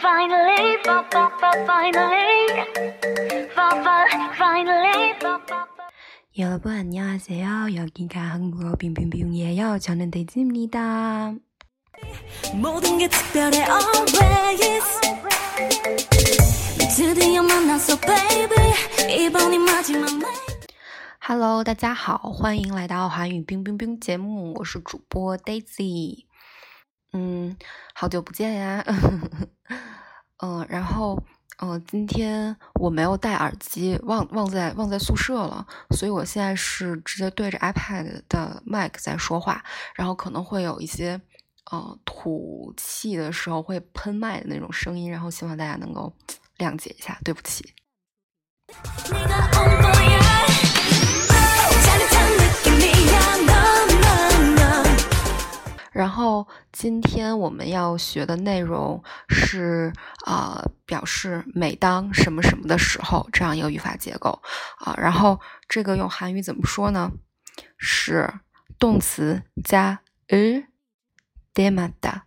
finally, finally, finally. 여러분 안녕하세요. 여기가 한국어 빙빙빙이에요. 저는 데이지입니다. 모든 게 특별해 always 드디어 만났어 baby 이번이 마지막 night Hello，大家好，欢迎来到韩语冰冰冰节目，我是主播 Daisy。 嗯，好久不见呀。嗯，然后，嗯，今天我没有戴耳机，忘忘在忘在宿舍了，所以我现在是直接对着 iPad 的 mic 在说话，然后可能会有一些呃吐气的时候会喷麦的那种声音，然后希望大家能够谅解一下，对不起。今天我们要学的内容是啊表示每当什么什么的时候，这样一个语法结构。啊，然后这个用韩语怎么说呢？是动词加呃，demada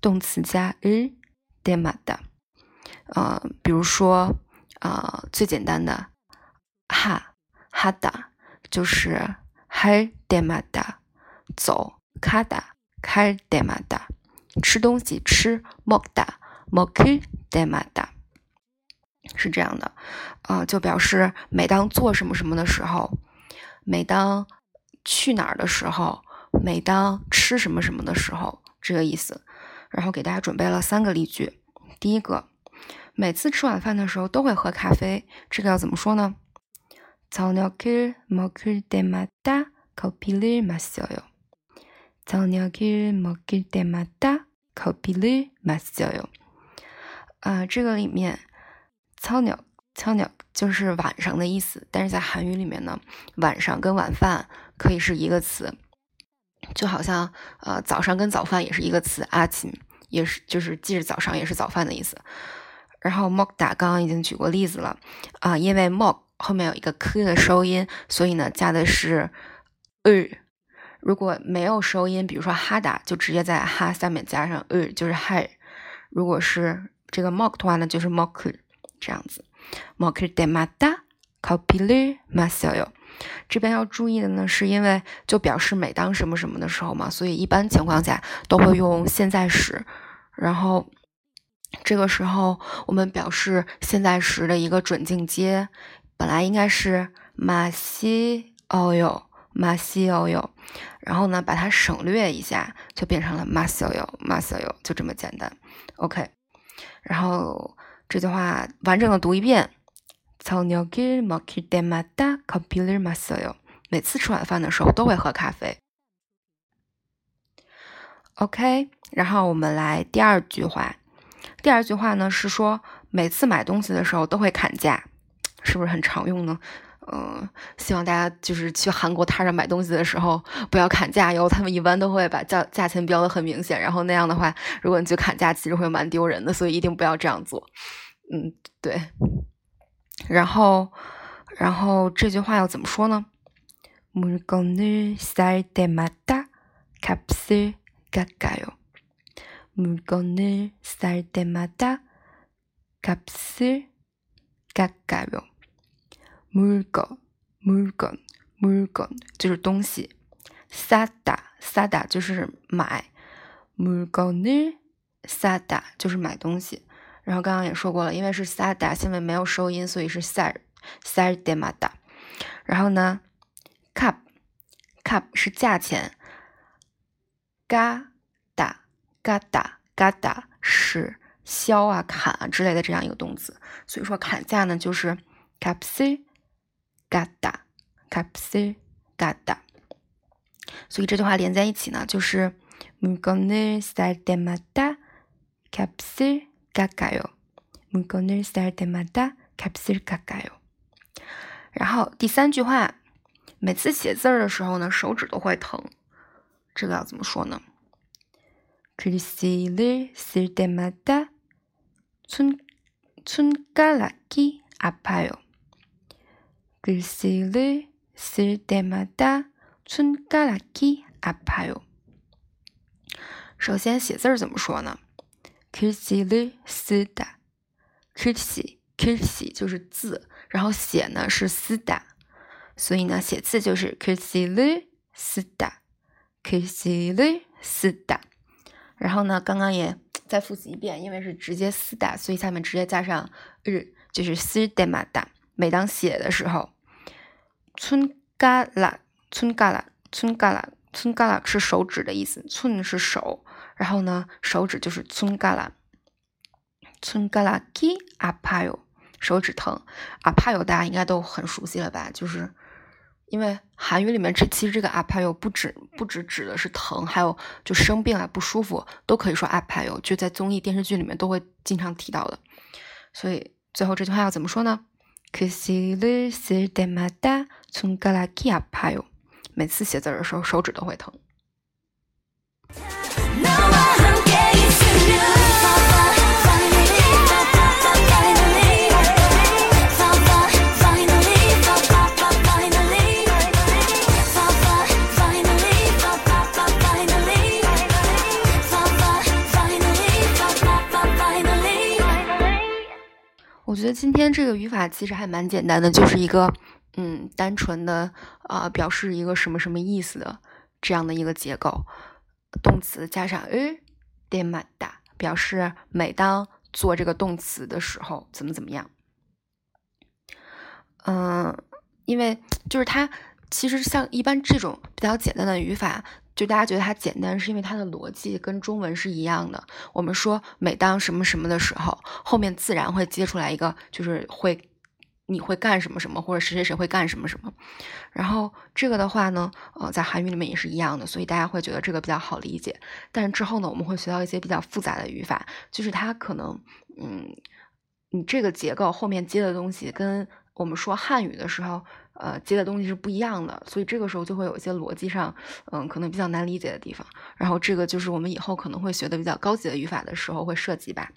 动词加呃，demada。比如说啊最简单的哈哈达，就是嗨，demada 走，卡达。칼 때마다 吃东西吃 먹다 먹을 때마다 是这样的，啊、就表示每当做什么什么的时候，每当去哪儿的时候，每当吃什么什么的时候，这个意思。然后给大家准备了三个例句。第一个，每次吃晚饭的时候都会喝咖啡，这个要怎么说呢？저녁을먹을때마다커피를마셔요。 저녁을 먹을 때마다 커피를 마셔요。啊，这个里面저녁저녁就是晚上的意思，但是在韩语里面呢，晚上跟晚饭可以是一个词，就好像呃早上跟早饭也是一个词，阿琴也是就是既是早上也是早饭的意思。然后 먹다刚刚已经举过例子了啊、因为 먹后面有一个 k 的收音，所以呢加的是 을。 如果没有收音，比如说哈达，就直接在哈下面加上呃，就是嗨。如果是这个 mock 的话呢，就是 mock，这样子。mock de mata copilu masioyo。这边要注意的呢，是因为就表示每当什么什么的时候嘛，所以一般情况下都会用现在时。然后这个时候我们表示现在时的一个准进阶，本来应该是 masioyo。마시어요。然后呢，把它省略一下，就变成了 마셔요，마셔요，就这么简单。OK，然后这句话完整的读一遍。저녁을먹을때마다커피를마셔요。每次吃晚饭的时候都会喝咖啡。OK，然后我们来第二句话。第二句话呢是说，每次买东西的时候都会砍价，是不是很常用呢？ 嗯，希望大家就是去韩国摊上买东西的时候不要砍价哟，他们一般都会把价价钱标的很明显，然后那样的话，如果你去砍价，其实会蛮丢人的，所以一定不要这样做。嗯，对。然后，然后这句话要怎么说呢？물건을살때마다값을깎아요。물건을살때마다값을깎아요。 murgon，murgon，murgon 就是东西，sada，sada 就是买，murgoni。sada 就是买东西，然后刚刚也说过了，因为是 sada，下面没有收音，所以是 sir sar demada。然后呢，cup cup 是价钱，gada gada gada 是削啊砍啊之类的这样一个动词，所以说砍价呢就是 cup c 을嘎达，값을嘎达。所以这句话连在一起呢，就是물건을살때마다값을깎아요。물건을살때마다값을깎아요。然后第三句话，每次写字儿的时候呢，手指都会疼，这个要怎么说呢？글씨를쓸때마다손손가락이아파요。 글씨를 쓸 때마다 손가락이 아파요. 首先写字儿怎么说呢 글씨를 쓰다。글씨 글씨就是字，然后写呢是쓰다，所以呢写字就是 글씨를 쓰다。 글씨를 쓰다。 然后呢，刚刚也再复习一遍，因为是直接쓰다，所以下面直接加上日，就是쓸때마 다。 每当写的时候， 村嘎拉，村嘎拉，村嘎拉，村嘎拉是手指的意思。村是手，然后呢，手指就是村嘎拉。村嘎拉，ki apayo，手指疼。apayo 大家应该都很熟悉了吧？就是因为韩语里面这其实这个 apayo 不止不止指的是疼，还有就生病啊、不舒服都可以说 apayo。就在综艺电视剧里面都会经常提到的。所以最后这句话要怎么说呢？글씨를쓸때마다손가락이아파 요。 每次写字的时候手指都会疼。 我觉得今天这个语法其实还蛮简单的，就是一个嗯，单纯的啊，表示一个什么什么意思的这样的一个结构，动词加上 e d e m a d a 表示每当做这个动词的时候怎么怎么样。嗯，因为就是它其实像一般这种比较简单的语法。就大家觉得它简单，是因为它的逻辑跟中文是一样的。我们说每当什么什么的时候，后面自然会接出来一个，就是会你会干什么什么，或者谁谁谁会干什么什么。然后这个的话呢，呃，在韩语里面也是一样的，所以大家会觉得这个比较好理解。但是之后呢，我们会学到一些比较复杂的语法，就是它可能，嗯，你这个结构后面接的东西跟我们说汉语的时候。呃，接的东西是不一样的，所以这个时候就会有一些逻辑上，嗯，可能比较难理解的地方。然后这个就是我们以后可能会学的比较高级的语法的时候会涉及吧。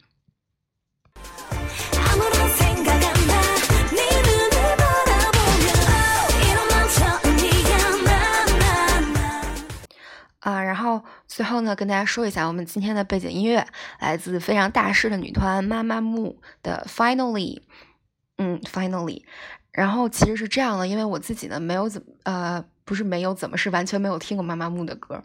啊，然后最后呢，跟大家说一下，我们今天的背景音乐来自非常大势的女团妈妈木的 Finally，嗯，Finally。然后其实是这样的，因为我自己呢没有怎么呃不是没有怎么是完全没有听过妈妈木的歌，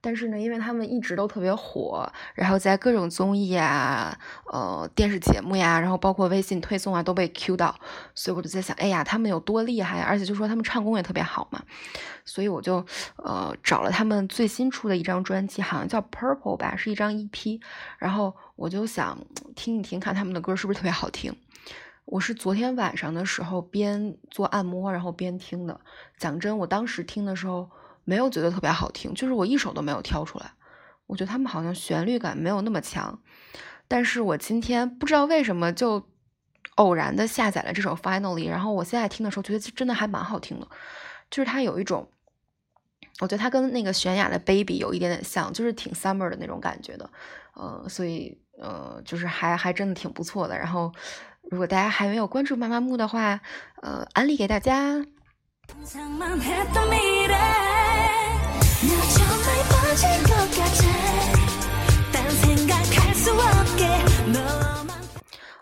但是呢，因为他们一直都特别火，然后在各种综艺啊、呃电视节目呀，然后包括微信推送啊都被 Q 到，所以我就在想，哎呀，他们有多厉害，而且就说他们唱功也特别好嘛，所以我就呃找了他们最新出的一张专辑，好像叫 Purple 吧，是一张 EP，然后我就想听一听，看他们的歌是不是特别好听。我是昨天晚上的时候边做按摩，然后边听的。讲真，我当时听的时候没有觉得特别好听，就是我一首都没有挑出来。我觉得他们好像旋律感没有那么强。但是我今天不知道为什么就偶然的下载了这首 Finally，然后我现在听的时候觉得真的还蛮好听的。就是它有一种，我觉得它跟那个泫雅的 Baby 有一点点像，就是挺 summer 的那种感觉的。呃，所以呃，就是还还真的挺不错的。然后。如果大家还没有关注妈妈木的话，呃，安利给大家。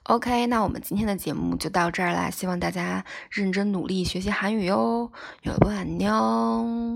OK，那我们今天的节目就到这儿啦，希望大家认真努力学习韩语哟。有不安妞。